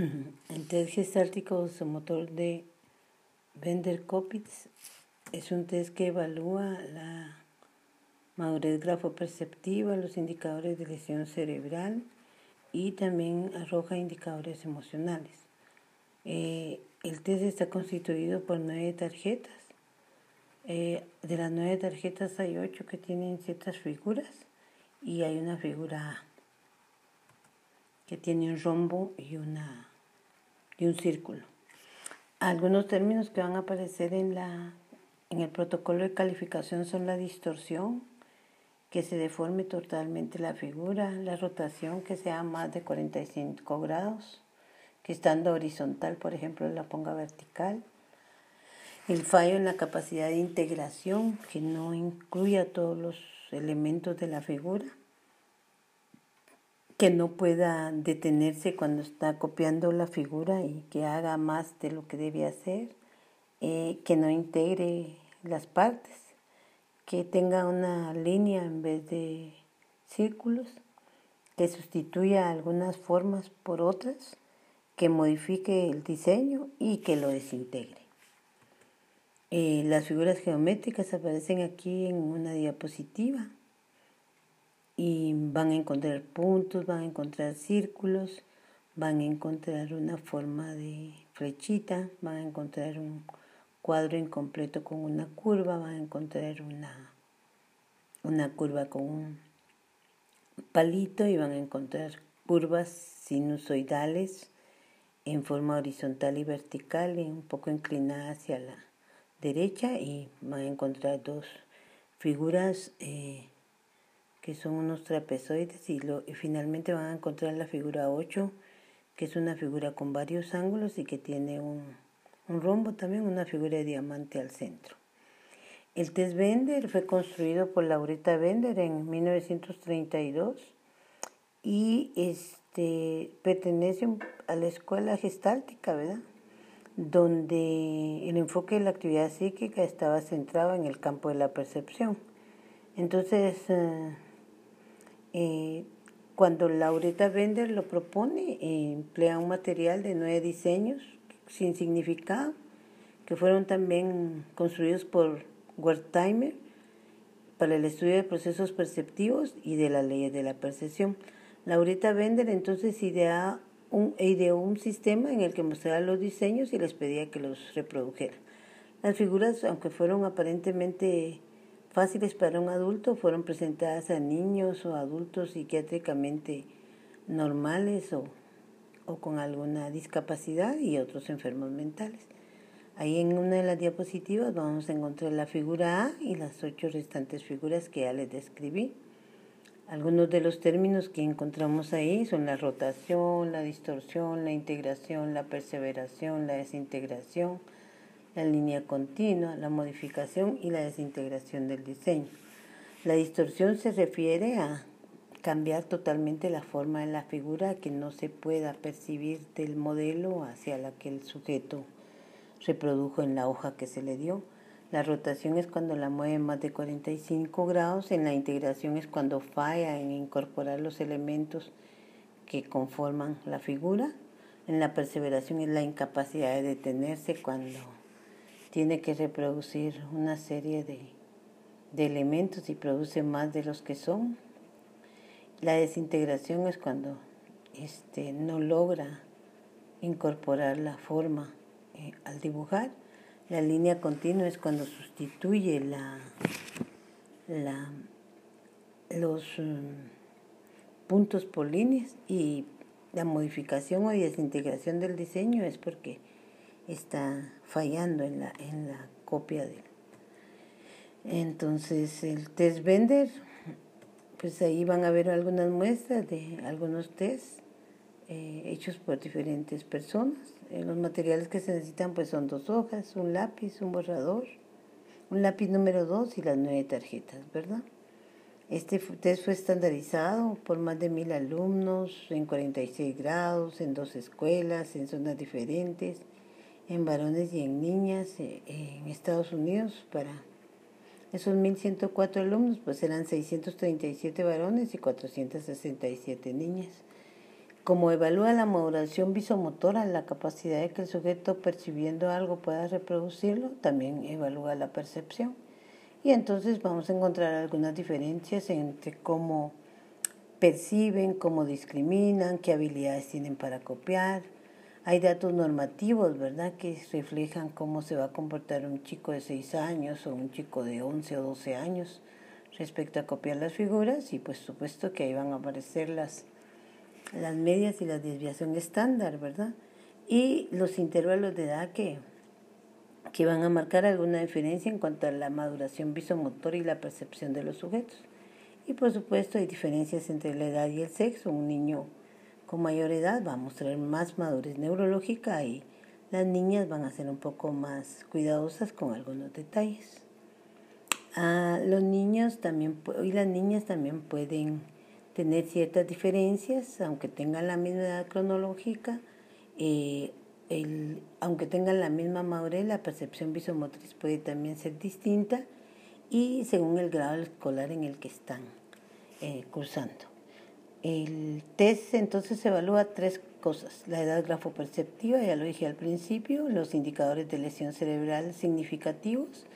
El test gestáltico motor de Bender-Kopitz es un test que evalúa la madurez grafoperceptiva, los indicadores de lesión cerebral y también arroja indicadores emocionales. Eh, el test está constituido por nueve tarjetas. Eh, de las nueve tarjetas hay ocho que tienen ciertas figuras y hay una figura A que tiene un rombo y, una, y un círculo. Algunos términos que van a aparecer en, la, en el protocolo de calificación son la distorsión, que se deforme totalmente la figura, la rotación que sea más de 45 grados, que estando horizontal, por ejemplo, la ponga vertical, el fallo en la capacidad de integración, que no incluya todos los elementos de la figura, que no pueda detenerse cuando está copiando la figura y que haga más de lo que debe hacer, eh, que no integre las partes, que tenga una línea en vez de círculos, que sustituya algunas formas por otras, que modifique el diseño y que lo desintegre. Eh, las figuras geométricas aparecen aquí en una diapositiva y van a encontrar puntos, van a encontrar círculos, van a encontrar una forma de flechita, van a encontrar un cuadro incompleto con una curva, van a encontrar una, una curva con un palito y van a encontrar curvas sinusoidales en forma horizontal y vertical y un poco inclinada hacia la derecha y van a encontrar dos figuras eh, que son unos trapezoides y, lo, y finalmente van a encontrar la figura 8, que es una figura con varios ángulos y que tiene un, un rombo también, una figura de diamante al centro. El test Bender fue construido por Laureta Bender en 1932 y este, pertenece a la escuela gestáltica, ¿verdad? Donde el enfoque de la actividad psíquica estaba centrado en el campo de la percepción. Entonces, eh, eh, cuando Laureta Bender lo propone, eh, emplea un material de nueve diseños sin significado, que fueron también construidos por Wertheimer para el estudio de procesos perceptivos y de las leyes de la percepción. Laureta Bender entonces ideó un, ideó un sistema en el que mostraba los diseños y les pedía que los reprodujera. Las figuras, aunque fueron aparentemente fáciles para un adulto fueron presentadas a niños o adultos psiquiátricamente normales o, o con alguna discapacidad y otros enfermos mentales. Ahí en una de las diapositivas vamos a encontrar la figura A y las ocho restantes figuras que ya les describí. Algunos de los términos que encontramos ahí son la rotación, la distorsión, la integración, la perseveración, la desintegración, la línea continua, la modificación y la desintegración del diseño. La distorsión se refiere a cambiar totalmente la forma de la figura que no se pueda percibir del modelo hacia la que el sujeto reprodujo en la hoja que se le dio. La rotación es cuando la mueve más de 45 grados, en la integración es cuando falla en incorporar los elementos que conforman la figura, en la perseveración es la incapacidad de detenerse cuando tiene que reproducir una serie de, elementos y produce más de los que son. La desintegración es cuando este, no logra incorporar la forma eh, al dibujar. La línea continua es cuando sustituye la, la, los mm, puntos por líneas y la modificación o desintegración del diseño es porque está fallando en la, en la copia de Entonces el test vender, pues ahí van a ver algunas muestras de algunos tests eh, hechos por diferentes personas. Eh, los materiales que se necesitan pues son dos hojas, un lápiz, un borrador, un lápiz número dos y las nueve tarjetas, ¿verdad? Este test fue estandarizado por más de mil alumnos en 46 grados, en dos escuelas, en zonas diferentes en varones y en niñas eh, en Estados Unidos para esos 1.104 alumnos, pues eran 637 varones y 467 niñas. como evalúa la maduración visomotora, la capacidad de que el sujeto percibiendo algo pueda reproducirlo, también evalúa la percepción. Y entonces vamos a encontrar algunas diferencias entre cómo perciben, cómo discriminan, qué habilidades tienen para copiar. Hay datos normativos, ¿verdad?, que reflejan cómo se va a comportar un chico de 6 años o un chico de 11 o 12 años respecto a copiar las figuras y pues supuesto que ahí van a aparecer las, las medias y la desviación estándar, ¿verdad? Y los intervalos de edad que, que van a marcar alguna diferencia en cuanto a la maduración visomotor y la percepción de los sujetos. Y por supuesto hay diferencias entre la edad y el sexo. Un niño con mayor edad va a mostrar más madurez neurológica y las niñas van a ser un poco más cuidadosas con algunos detalles. Ah, los niños también y las niñas también pueden tener ciertas diferencias, aunque tengan la misma edad cronológica, eh, aunque tengan la misma madurez, la percepción visomotriz puede también ser distinta y según el grado escolar en el que están eh, cursando. El test entonces evalúa tres cosas, la edad grafoperceptiva, ya lo dije al principio, los indicadores de lesión cerebral significativos,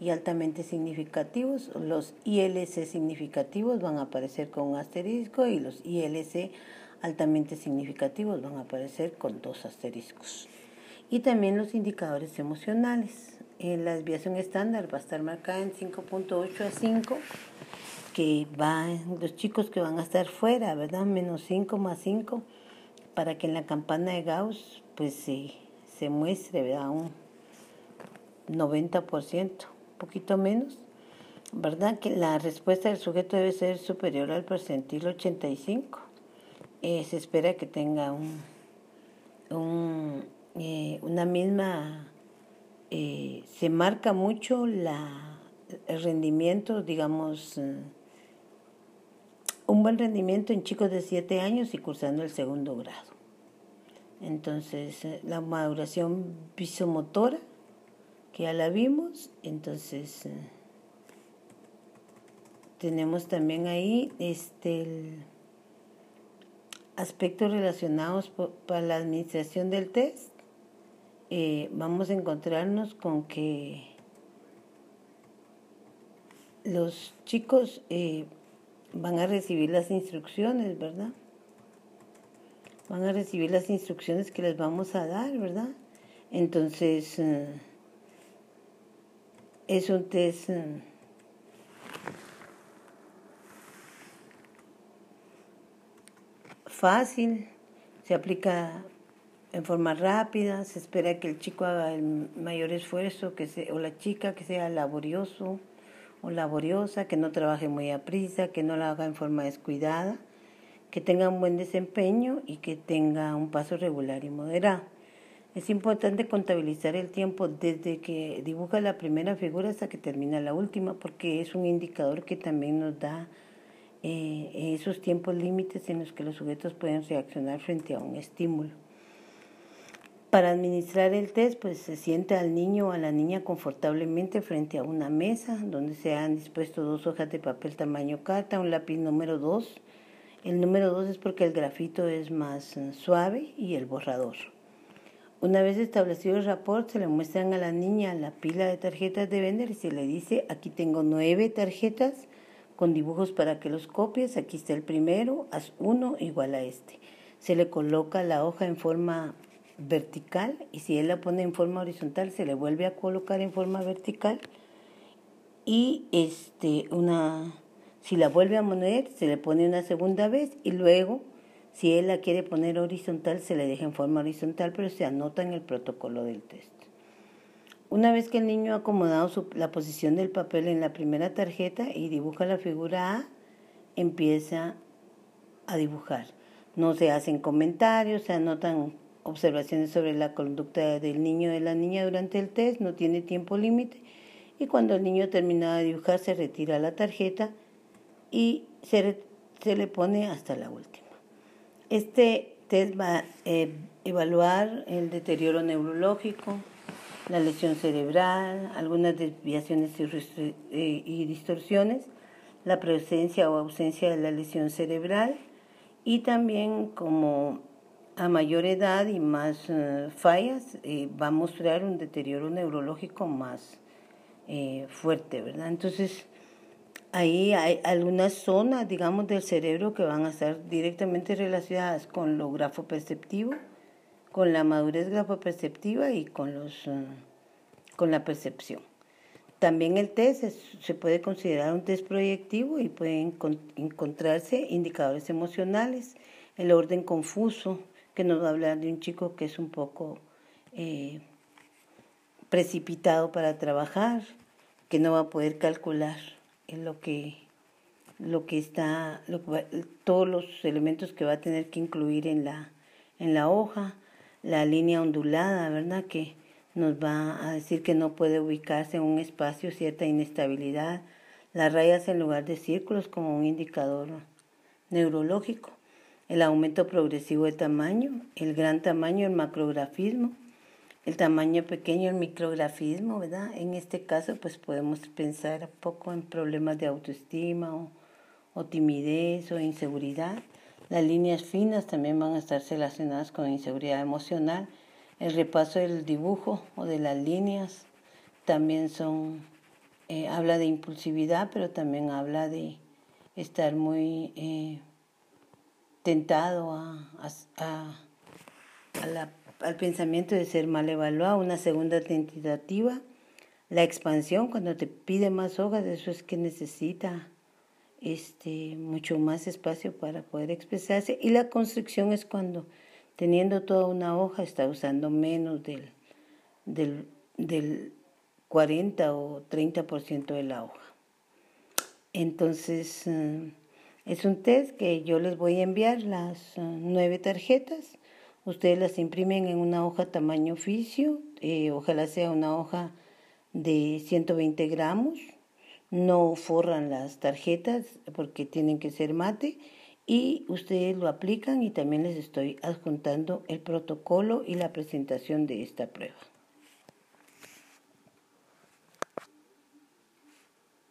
y altamente significativos. Los ILC significativos van a aparecer con un asterisco y los ILC altamente significativos van a aparecer con dos asteriscos. Y también los indicadores emocionales. En la desviación estándar va a estar marcada en 5.8 a 5, que van los chicos que van a estar fuera, ¿verdad? Menos 5 más 5, para que en la campana de Gauss pues se, se muestre, ¿verdad? Un 90% poquito menos, ¿verdad? Que la respuesta del sujeto debe ser superior al percentil 85. Eh, se espera que tenga un, un eh, una misma, eh, se marca mucho la, el rendimiento, digamos, un buen rendimiento en chicos de 7 años y cursando el segundo grado. Entonces, la maduración visomotora que ya la vimos, entonces eh, tenemos también ahí este aspectos relacionados para la administración del test. Eh, vamos a encontrarnos con que los chicos eh, van a recibir las instrucciones, ¿verdad? Van a recibir las instrucciones que les vamos a dar, ¿verdad? Entonces, es un test mm, fácil, se aplica en forma rápida, se espera que el chico haga el mayor esfuerzo que o la chica que sea laborioso o laboriosa, que no trabaje muy a prisa, que no la haga en forma descuidada, que tenga un buen desempeño y que tenga un paso regular y moderado. Es importante contabilizar el tiempo desde que dibuja la primera figura hasta que termina la última, porque es un indicador que también nos da eh, esos tiempos límites en los que los sujetos pueden reaccionar frente a un estímulo. Para administrar el test, pues se siente al niño o a la niña confortablemente frente a una mesa donde se han dispuesto dos hojas de papel tamaño carta, un lápiz número 2. El número 2 es porque el grafito es más eh, suave y el borrador. Una vez establecido el rapport, se le muestran a la niña la pila de tarjetas de vender y se le dice, aquí tengo nueve tarjetas con dibujos para que los copies, aquí está el primero, haz uno igual a este. Se le coloca la hoja en forma vertical y si él la pone en forma horizontal, se le vuelve a colocar en forma vertical y este, una, si la vuelve a poner, se le pone una segunda vez y luego si él la quiere poner horizontal, se le deja en forma horizontal, pero se anota en el protocolo del test. Una vez que el niño ha acomodado la posición del papel en la primera tarjeta y dibuja la figura A, empieza a dibujar. No se hacen comentarios, se anotan observaciones sobre la conducta del niño o de la niña durante el test, no tiene tiempo límite y cuando el niño termina de dibujar se retira la tarjeta y se le pone hasta la última. Este test va a eh, evaluar el deterioro neurológico, la lesión cerebral, algunas desviaciones y eh, distorsiones, la presencia o ausencia de la lesión cerebral y también como a mayor edad y más eh, fallas eh, va a mostrar un deterioro neurológico más eh, fuerte, ¿verdad? Entonces, ahí hay algunas zonas, digamos, del cerebro que van a estar directamente relacionadas con lo grafoperceptivo, con la madurez grafoperceptiva y con, los, con la percepción. También el test se puede considerar un test proyectivo y pueden encontrarse indicadores emocionales, el orden confuso, que nos va a hablar de un chico que es un poco eh, precipitado para trabajar, que no va a poder calcular lo que, lo que está, todos los elementos que va a tener que incluir en la, en la hoja, la línea ondulada, ¿verdad? Que nos va a decir que no puede ubicarse en un espacio cierta inestabilidad, las rayas en lugar de círculos como un indicador neurológico, el aumento progresivo de tamaño, el gran tamaño, el macrografismo, el tamaño pequeño, el micrografismo, ¿verdad? En este caso, pues podemos pensar poco en problemas de autoestima o, o timidez o inseguridad. Las líneas finas también van a estar relacionadas con inseguridad emocional el repaso del dibujo o de las líneas también son, eh, habla de impulsividad, pero también habla de estar muy eh, tentado a, al pensamiento de ser mal evaluado. Una segunda tentativa, la expansión, cuando te pide más hojas, eso es que necesita este, mucho más espacio para poder expresarse. Y la construcción es cuando teniendo toda una hoja está usando menos del, del, del 40 o 30% de la hoja. Entonces, eh, es un test que yo les voy a enviar las eh, nueve tarjetas. Ustedes las imprimen en una hoja tamaño oficio, eh, ojalá sea una hoja de 120 gramos. No forran las tarjetas porque tienen que ser mate y ustedes lo aplican y también les estoy adjuntando el protocolo y la presentación de esta prueba.